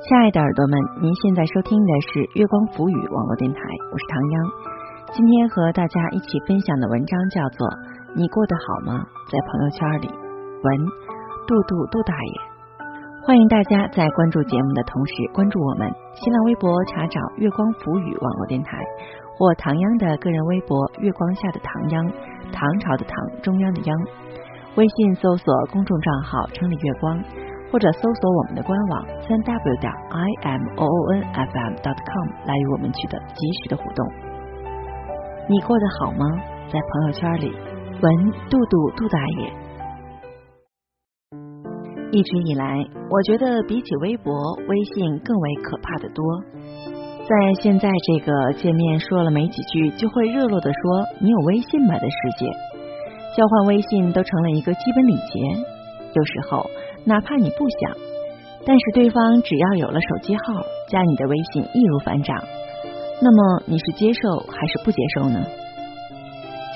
亲爱的耳朵们，您现在收听的是月光浮语网络电台，我是唐央。今天和大家一起分享的文章叫做《你过得好吗？》在朋友圈里，文杜杜杜大爷。欢迎大家在关注节目的同时关注我们新浪微博，查找“月光浮语网络电台”或唐央的个人微博“月光下的唐央”，唐朝的唐，中央的央。微信搜索公众账号“城里月光”。或者搜索我们的官网三 w 点 i m o o n f m dot com 来与我们取得及时的互动。你过得好吗？在朋友圈里，文杜杜杜大爷。一直以来，我觉得比起微博，微信更为可怕的多。在现在这个见面说了没几句就会热络的说你有微信吗的世界，交换微信都成了一个基本礼节。有时候。哪怕你不想，但是对方只要有了手机号，加你的微信易如反掌。那么你是接受还是不接受呢？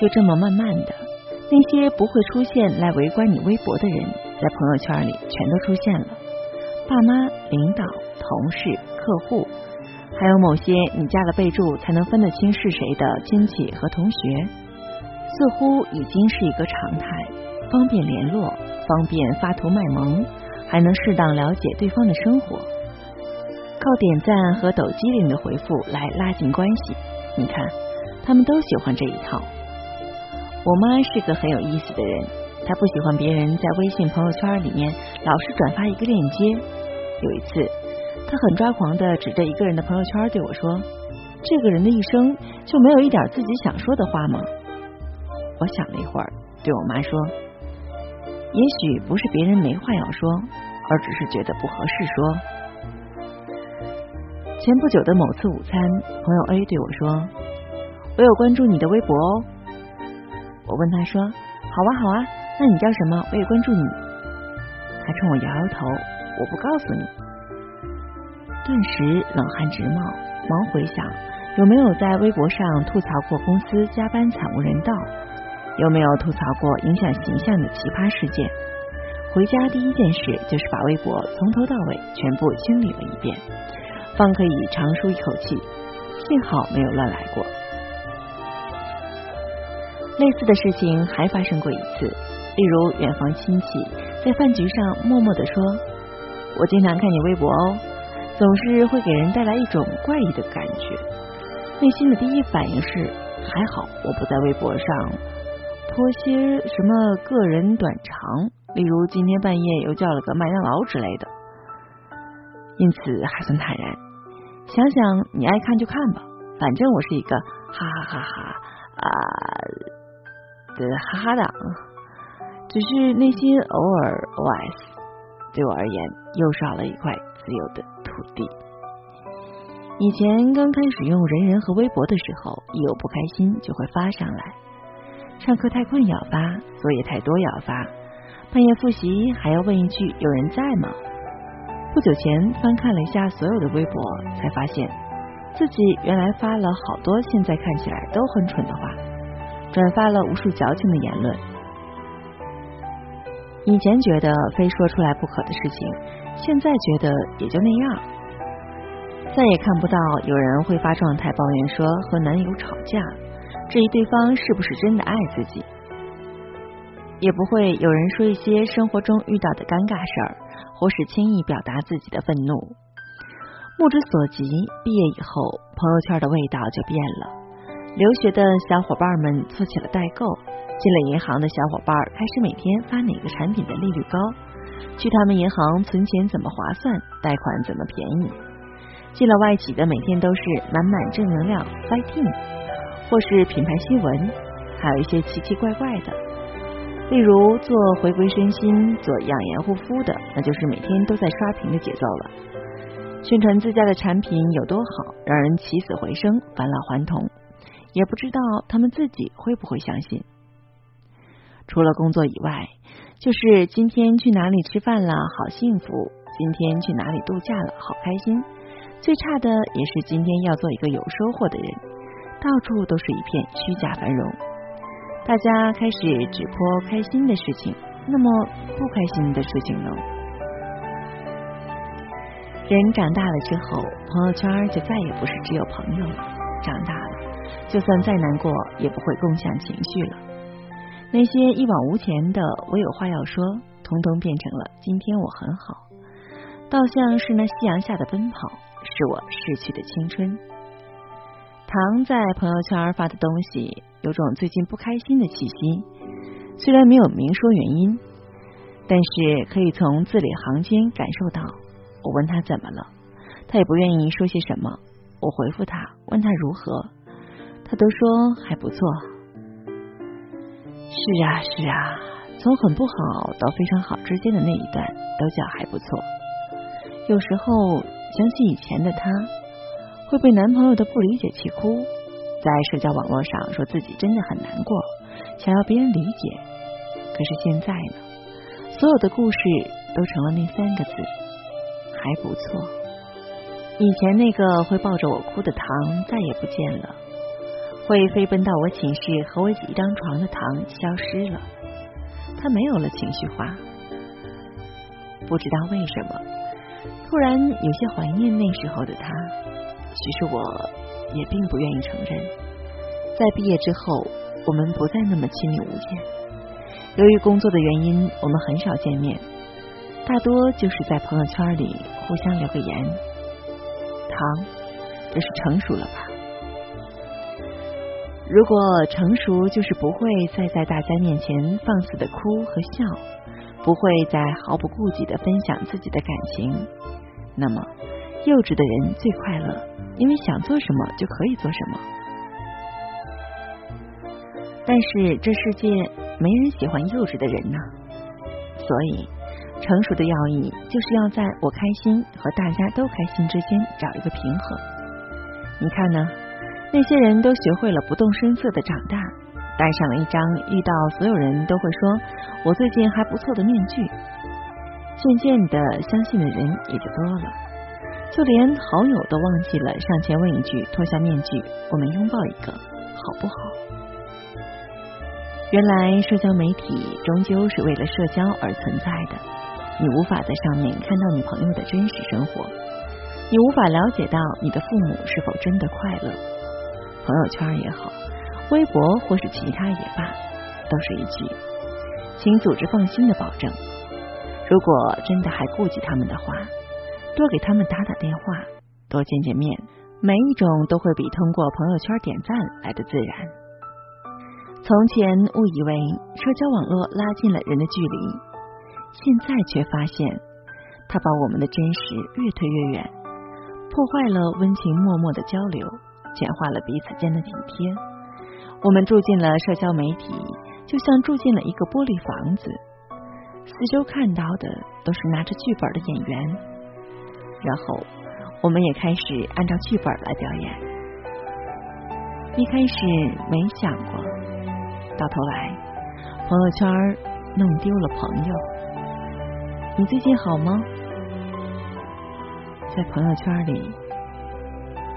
就这么慢慢的，那些不会出现来围观你微博的人，在朋友圈里全都出现了。爸妈、领导、同事、客户，还有某些你加了备注才能分得清是谁的亲戚和同学，似乎已经是一个常态，方便联络。方便发图卖萌，还能适当了解对方的生活，靠点赞和抖机灵的回复来拉近关系。你看，他们都喜欢这一套。我妈是个很有意思的人，她不喜欢别人在微信朋友圈里面老是转发一个链接。有一次，她很抓狂的指着一个人的朋友圈对我说：“这个人的一生就没有一点自己想说的话吗？”我想了一会儿，对我妈说。也许不是别人没话要说，而只是觉得不合适说。前不久的某次午餐，朋友 A 对我说：“我有关注你的微博哦。”我问他说：“好啊，好啊，那你叫什么？我也关注你。”他冲我摇摇头：“我不告诉你。”顿时冷汗直冒，忙回想有没有在微博上吐槽过公司加班惨无人道。有没有吐槽过影响形象的奇葩事件？回家第一件事就是把微博从头到尾全部清理了一遍，方可以长舒一口气。幸好没有乱来过。类似的事情还发生过一次，例如远房亲戚在饭局上默默的说：“我经常看你微博哦，总是会给人带来一种怪异的感觉。”内心的第一反应是：还好我不在微博上。拖些什么个人短长，例如今天半夜又叫了个麦当劳之类的，因此还算坦然。想想你爱看就看吧，反正我是一个哈哈哈哈啊的哈哈党，只是内心偶尔 OS，对我而言又少了一块自由的土地。以前刚开始用人人和微博的时候，一有不开心就会发上来。上课太困要发，作业太多要发，半夜复习还要问一句有人在吗？不久前翻看了一下所有的微博，才发现自己原来发了好多现在看起来都很蠢的话，转发了无数矫情的言论。以前觉得非说出来不可的事情，现在觉得也就那样。再也看不到有人会发状态抱怨说和男友吵架。质疑对方是不是真的爱自己，也不会有人说一些生活中遇到的尴尬事儿，或是轻易表达自己的愤怒。目之所及，毕业以后，朋友圈的味道就变了。留学的小伙伴们做起了代购，进了银行的小伙伴开始每天发哪个产品的利率高，去他们银行存钱怎么划算，贷款怎么便宜。进了外企的每天都是满满正能量，fighting。或是品牌新闻，还有一些奇奇怪怪的，例如做回归身心、做养颜护肤的，那就是每天都在刷屏的节奏了。宣传自家的产品有多好，让人起死回生、返老还童，也不知道他们自己会不会相信。除了工作以外，就是今天去哪里吃饭了，好幸福；今天去哪里度假了，好开心。最差的也是今天要做一个有收获的人。到处都是一片虚假繁荣，大家开始只泼开心的事情，那么不开心的事情呢？人长大了之后，朋友圈就再也不是只有朋友了。长大了，就算再难过，也不会共享情绪了。那些一往无前的“我有话要说”，通通变成了“今天我很好”。倒像是那夕阳下的奔跑，是我逝去的青春。常在朋友圈发的东西，有种最近不开心的气息。虽然没有明说原因，但是可以从字里行间感受到。我问他怎么了，他也不愿意说些什么。我回复他，问他如何，他都说还不错。是啊，是啊，从很不好到非常好之间的那一段，都叫还不错。有时候想起以前的他，会被男朋友的不理解气哭，在社交网络上说自己真的很难过，想要别人理解。可是现在呢，所有的故事都成了那三个字，还不错。以前那个会抱着我哭的糖再也不见了，会飞奔到我寝室和我挤一张床的糖消失了，他没有了情绪化。不知道为什么，突然有些怀念那时候的他。其实我也并不愿意承认，在毕业之后，我们不再那么亲密无间。由于工作的原因，我们很少见面，大多就是在朋友圈里互相留个言。糖，这是成熟了吧？如果成熟就是不会再在大家面前放肆的哭和笑，不会再毫不顾忌的分享自己的感情，那么幼稚的人最快乐，因为想做什么就可以做什么。但是这世界没人喜欢幼稚的人呐，所以。成熟的要义就是要在我开心和大家都开心之间找一个平衡。你看呢？那些人都学会了不动声色的长大，戴上了一张遇到所有人都会说“我最近还不错”的面具。渐渐的，相信的人也就多了，就连好友都忘记了上前问一句：“脱下面具，我们拥抱一个，好不好？”原来，社交媒体终究是为了社交而存在的。你无法在上面看到你朋友的真实生活，你无法了解到你的父母是否真的快乐。朋友圈也好，微博或是其他也罢，都是一句“请组织放心”的保证。如果真的还顾及他们的话，多给他们打打电话，多见见面，每一种都会比通过朋友圈点赞来的自然。从前误以为社交网络拉近了人的距离。现在却发现，他把我们的真实越推越远，破坏了温情脉脉的交流，简化了彼此间的体贴。我们住进了社交媒体，就像住进了一个玻璃房子，四周看到的都是拿着剧本的演员，然后我们也开始按照剧本来表演。一开始没想过，到头来朋友圈弄丢了朋友。你最近好吗？在朋友圈里，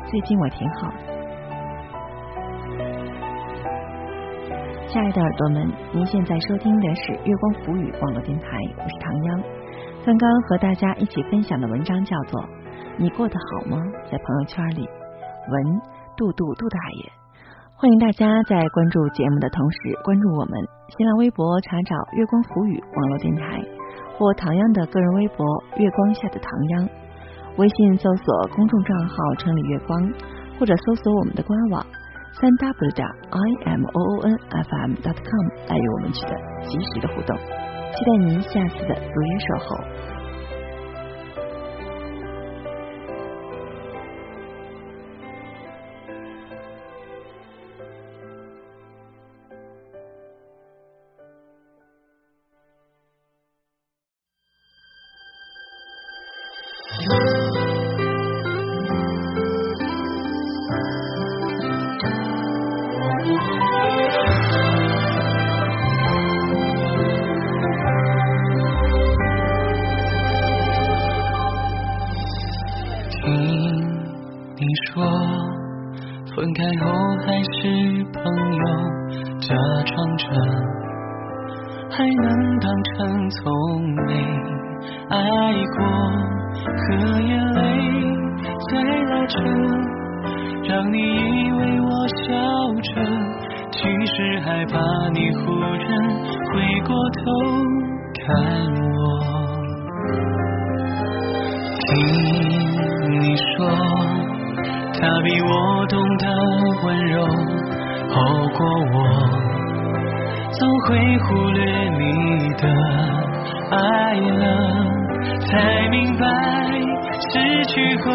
最近我挺好的。亲爱的耳朵们，您现在收听的是月光浮语网络电台，我是唐央。刚刚和大家一起分享的文章叫做《你过得好吗？》在朋友圈里，文杜杜杜大爷。欢迎大家在关注节目的同时，关注我们新浪微博，查找月光浮语网络电台。或唐央的个人微博“月光下的唐央”，微信搜索公众账号“城里月光”，或者搜索我们的官网三 w 点 i m o o n f m dot com 来与我们取得及时的互动。期待您下次的如约守候。爱过，和眼泪在拉扯，让你以为我笑着，其实害怕你忽然回过头看我。听你说，他比我懂得温柔，好过我。会忽略你的爱了，才明白失去后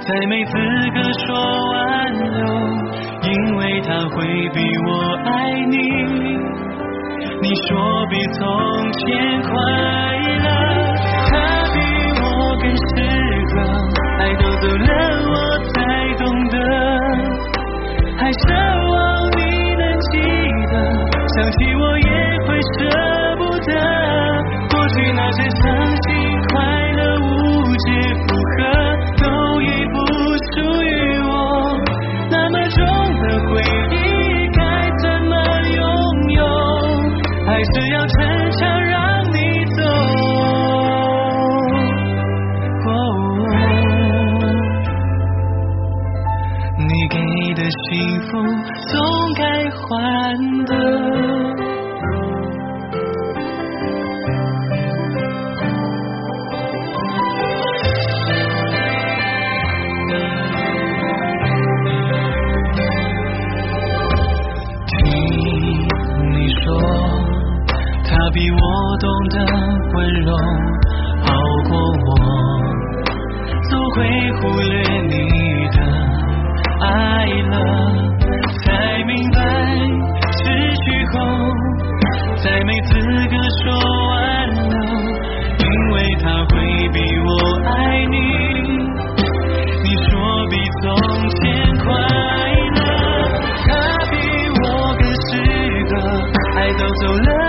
再没资格说挽留，因为他会比我爱你。你说比从前快乐，他比我更适合，爱都走了起我也会舍不得，过去那些伤心、快乐、无解、复合，都已不属于我。那么重的回忆该怎么拥有？还是要逞强让你走？哦你给的幸福总该还的。好过我。总会忽略你的爱了才明白失去后再没资格说挽留因为他会比我爱你你说比从前快乐他比我更适合爱走走了。